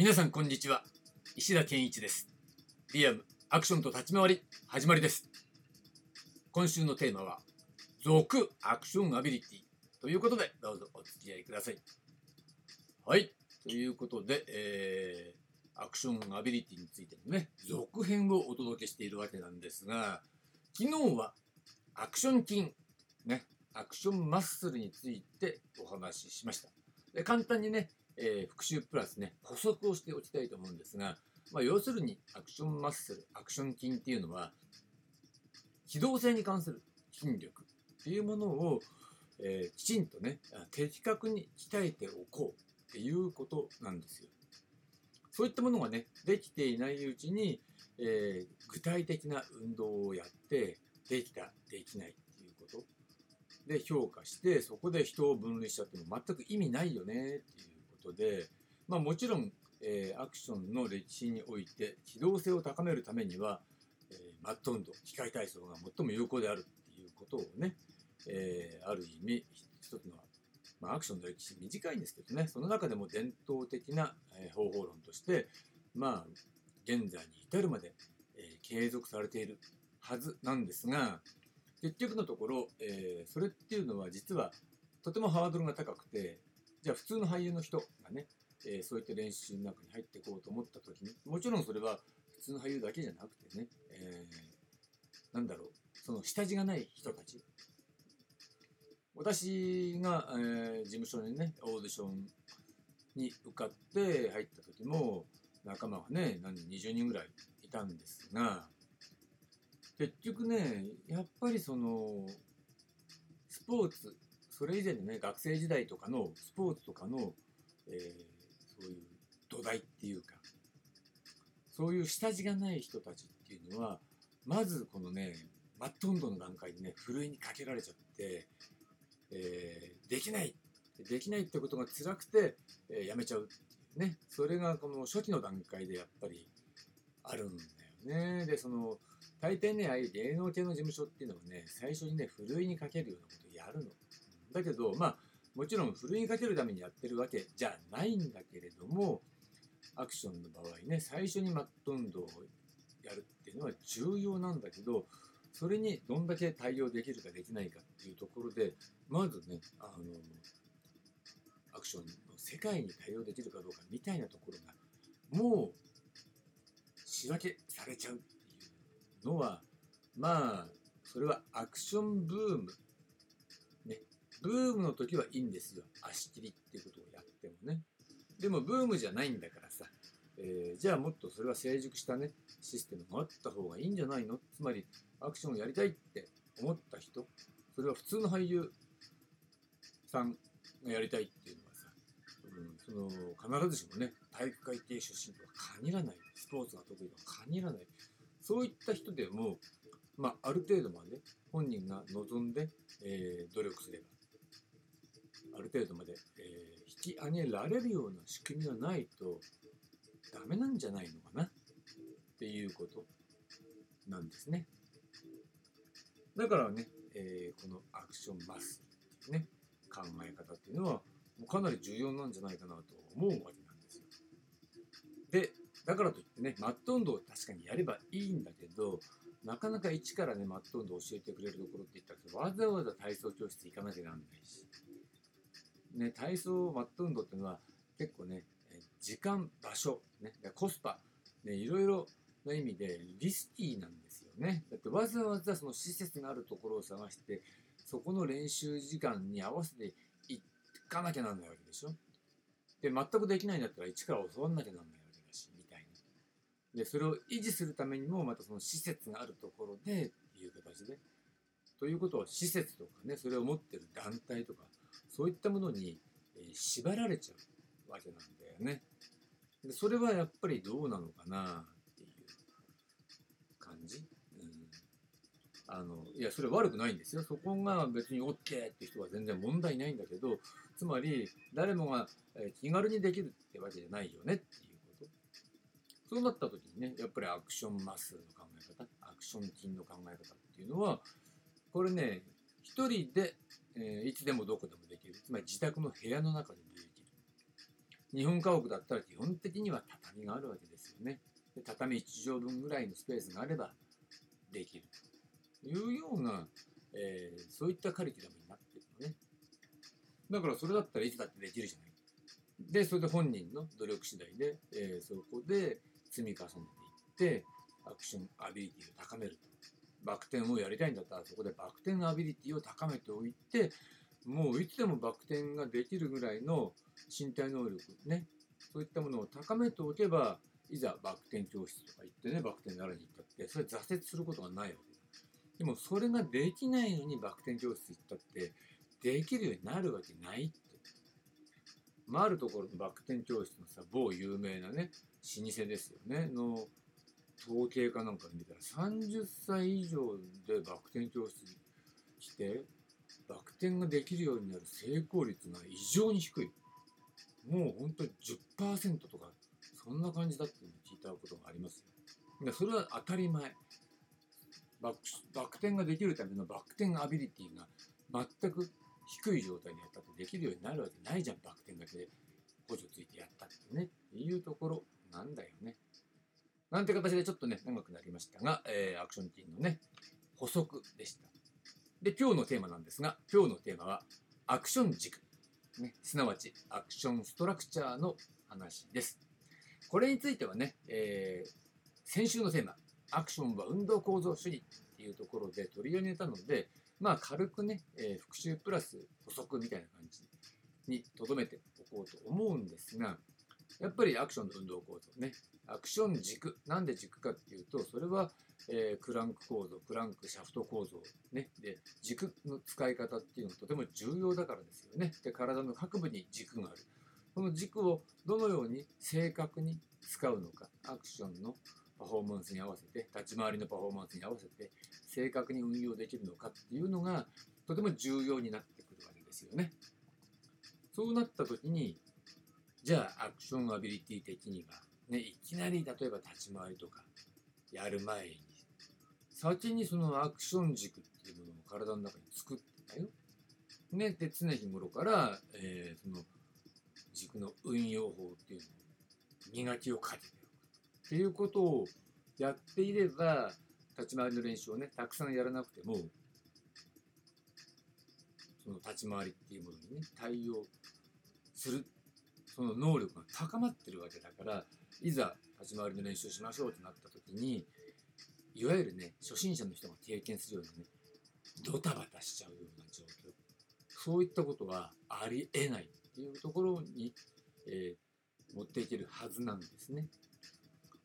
皆さんこんにちは。石田健一です。リアムアクションと立ち回り始まりです。今週のテーマは続アクションアビリティ。ということでどうぞお付き合いください。はい。ということで、えー、アクションアビリティについてのね続編をお届けしているわけなんですが昨日はアクション筋ねアクションマッスルについてお話ししました。で簡単にねえー、復習プラスね、補足をしておきたいと思うんですが、まあ、要するにアクションマッスル、アクション筋っていうのは、機動性に関する筋力っていうものを、えー、きちんとね、的確に鍛えておこうっていうことなんですよ。そういったものがね、できていないうちに、えー、具体的な運動をやって、できた、できないっていうことで評価して、そこで人を分類しちゃっても全く意味ないよねっていうことで、まあ、もちろん、えー、アクションの歴史において機動性を高めるためには、えー、マット運動機械体操が最も有効であるっていうことをね、えー、ある意味一つの、まあ、アクションの歴史短いんですけどねその中でも伝統的な、え方法論としてまあ現在に至るまで、え継続されているはずなんですが結局のところ、えそれっていうのは実はとてもハードルが高くてじゃあ普通の俳優の人がね、えー、そういった練習の中に入っていこうと思った時にもちろんそれは普通の俳優だけじゃなくてね、えー、なんだろうその下地がない人たち。私が、えー、事務所にねオーディションに受かって入った時も仲間がね何人20人ぐらいいたんですが結局ねやっぱりそのスポーツそれ以前のね学生時代とかのスポーツとかの、えー、そういう土台っていうかそういう下地がない人たちっていうのはまずこのねマット運動の段階でねふるいにかけられちゃって、えー、できない。できないってことが辛くて、えー、やめちゃうね。それがこの初期の段階でやっぱりあるんだよね。でその大抵ねああいう芸能系の事務所っていうのはね最初にねふるいにかけるようなことやるの。だけど、まあ、もちろん、ふるいかけるためにやってるわけじゃないんだけれども、アクションの場合ね、最初にマット運動をやるっていうのは重要なんだけど、それにどんだけ対応できるかできないかっていうところで、まずね、あの、アクションの世界に対応できるかどうかみたいなところが、もう仕分けされちゃうっていうのは、まあ、それはアクションブームブームの時はいいんですよ。足切りっていうことをやってもね。でもブームじゃないんだからさ、えー、じゃあもっとそれは成熟したね、システムがあった方がいいんじゃないの？つまり、アクションをやりたいって思った人、それは普通の俳優さんがやりたいっていうのはさ、うん、その必ずしもね、体育会系出身とは限らない、スポーツが得意とは限らない、そういった人でも、まあ、ある程度まで本人が望んで、えー、努力すれば。ある程度まで、えー、引き上げられるような仕組みがないとダメなんじゃないのかな？っていうことなんですね。だからね、えー、このアクションマスっていうね、考え方っていうのはもうかなり重要なんじゃないかなと思うわけなんですよ。で、だからといってね、マット運動を確かにやればいいんだけど、なかなか一からね、マット運動を教えてくれるところって言ったら、わざわざ体操教室行かなきゃなんないし、ね、体操マット運動っていうのは結構ね時間場所、ね、コスパ、ね、いろいろな意味でリスキーなんですよね。だってわざわざその施設があるところを探してそこの練習時間に合わせて行かなきゃなんないわけでしょ。で全くできないんだったら一から教わんなきゃなんないわけだしみたいな。でそれを維持するためにもまたその施設があるところでっていう形で。ということは施設とかねそれを持ってる団体とかそういったものに、縛られちゃうわけなんだよね。でそれはやっぱりどうなのかなっていう感じ？うん、あのいやそれ悪くないんですよ。そこが別に OK って人は全然問題ないんだけどつまり誰もが気軽にできるってわけじゃないよねっていうこと。そうなった時にねやっぱりアクションマスの考え方アクション筋の考え方っていうのはこれね一人でえー、いつでもどこでもできる。つまり自宅の部屋の中でもできる。日本家屋だったら基本的には畳があるわけですよね。で畳1畳分ぐらいのスペースがあればできるというような、えー、そういったカリキュラムになってるのね。だからそれだったらいつだってできるじゃない。で、それで本人の努力次第で、えー、そこで積み重ねていって、アクションアビリティを高めると。バク転をやりたいんだったら、そこでバク転のアビリティを高めておいて、もういつでもバク転ができるぐらいの身体能力ね、そういったものを高めておけば、いざバク転教室とか行ってね、バク転習いに行ったって、それ挫折することがないわけだ。でもそれができないのにバク転教室行ったって、できるようになるわけないって。まあ、あるところのバク転教室のさ、某有名なね、老舗ですよね、の統計かなんかで見たら、30歳以上でバク転教室に来て、バク転ができるようになる成功率が異常に低い。もう本当に10%とか、そんな感じだっていうのを聞いたことがありますよ。でそれは当たり前。バクバク転ができるためのバク転アビリティが全く低い状態でやったってできるようになるわけないじゃん、バク転だけで補助ついてやったってねって、いうところなんだよね。なんて形でちょっとね、長くなりましたが、えー、アクションティーンのね、補足でした。で、今日のテーマなんですが、今日のテーマは、アクション軸。ね、すなわち、アクションストラクチャーの話です。これについてはね、えー、先週のテーマ、アクションは運動構造主義っていうところで取り上げたので、まあ軽くね、えー、復習プラス補足みたいな感じに留めておこうと思うんですが、やっぱりアクションの運動構造ね。アクション軸。なんで軸かっていうと、それは、えー、クランク構造、クランクシャフト構造。ね。で、軸の使い方っていうのはとても重要だからですよね。で、体の各部に軸がある。この軸をどのように正確に使うのか。アクションのパフォーマンスに合わせて、立ち回りのパフォーマンスに合わせて、正確に運用できるのかっていうのが、とても重要になってくるわけですよね。そうなった時に、じゃあアクションアビリティ的には、ね、いきなり例えば立ち回りとかやる前に、先にそのアクション軸っていうものを体の中に作ってたよ。ね、で、常日頃から、えー、その軸の運用法っていうのを磨きをかけておく。っていうことをやっていれば、立ち回りの練習をね、たくさんやらなくても、その立ち回りっていうものにね、対応するその能力が高まってるわけだからいざ立ち回りの練習しましょうってなった時にいわゆるね初心者の人が経験するようなねドタバタしちゃうような状況そういったことはありえないっていうところに、えー、持っていけるはずなんですね。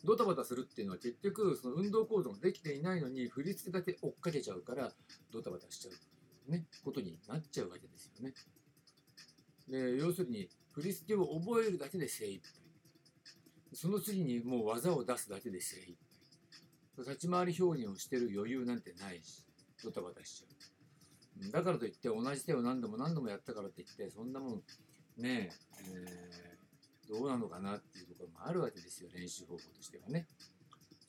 ドタバタするっていうのは結局その運動構造ができていないのに振り付けだけ追っかけちゃうからドタバタしちゃうっていうねことになっちゃうわけですよね。で要するに振り付けを覚えるだけで精一杯。その次にもう技を出すだけで精一杯。立ち回り表現をしてる余裕なんてないしドタバタしちゃう。だからといって同じ手を何度も何度もやったからって言ってそんなもんねえー、どうなのかなっていうところもあるわけですよ練習方法としてはね。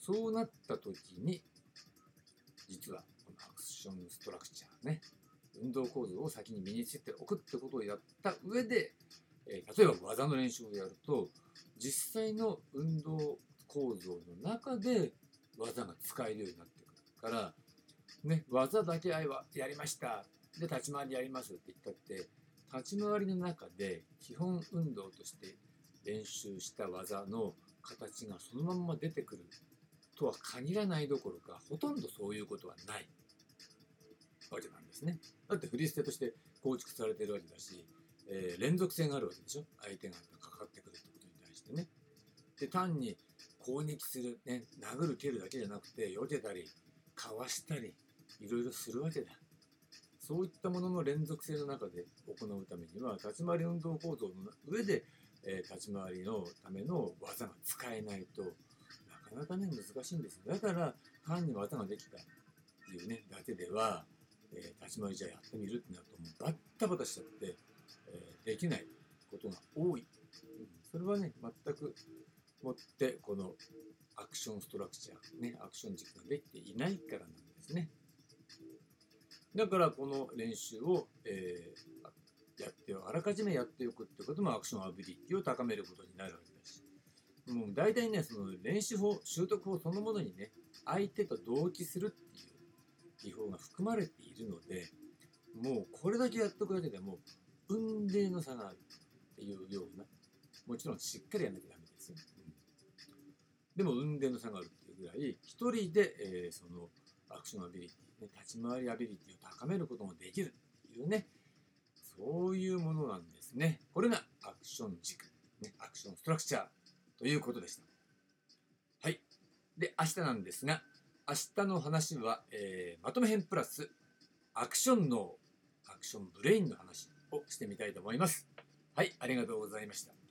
そうなった時に実はこのアクションストラクチャーね運動構造を先に身につけておくってことをやった上で、えー、例えば技の練習をやると実際の運動構造の中で技が使えるようになってくるから、ね、技だけはやりました。で立ち回りやりますって言ったって立ち回りの中で基本運動として練習した技の形がそのまま出てくるとは限らないどころかほとんどそういうことはない。わけなんですね。だって振り捨てとして構築されてるわけだし、えー、連続性があるわけでしょ？相手がかかってくるってことに対してね。で単に攻撃する、ね、殴る蹴るだけじゃなくて避けたりかわしたりいろいろするわけだ。そういったものの連続性の中で行うためには立ち回り運動構造の上で、えー、立ち回りのための技が使えないとなかなかね難しいんです。だから単に技ができたっていうねだけではえー、立ち回りじゃやってみるってなるともうバッタバタしちゃって、えー、できないことが多い、うん、それはね全くもってこのアクションストラクチャー、ね、アクション軸ができていないからなんですね。だからこの練習を、えー、やってあらかじめやっておくってこともアクションアビリティを高めることになるわけだし。もう大体ねその練習法習得法そのものにね相手と同期するっていう技法が含まれているのでもうこれだけやっとくだけでも運命の差があるっていうようなもちろんしっかりやんなきゃダメですよ、うんでも運命の差があるっていうぐらい一人で、えーそのアクションアビリティ、ね、立ち回りアビリティを高めることもできるっていうねそういうものなんですね。これがアクション軸、ね、アクションストラクチャーということでした。はい。で明日なんですが明日の話は、えーまとめ編プラスアクション脳アクションブレインの話をしてみたいと思います。はいありがとうございました。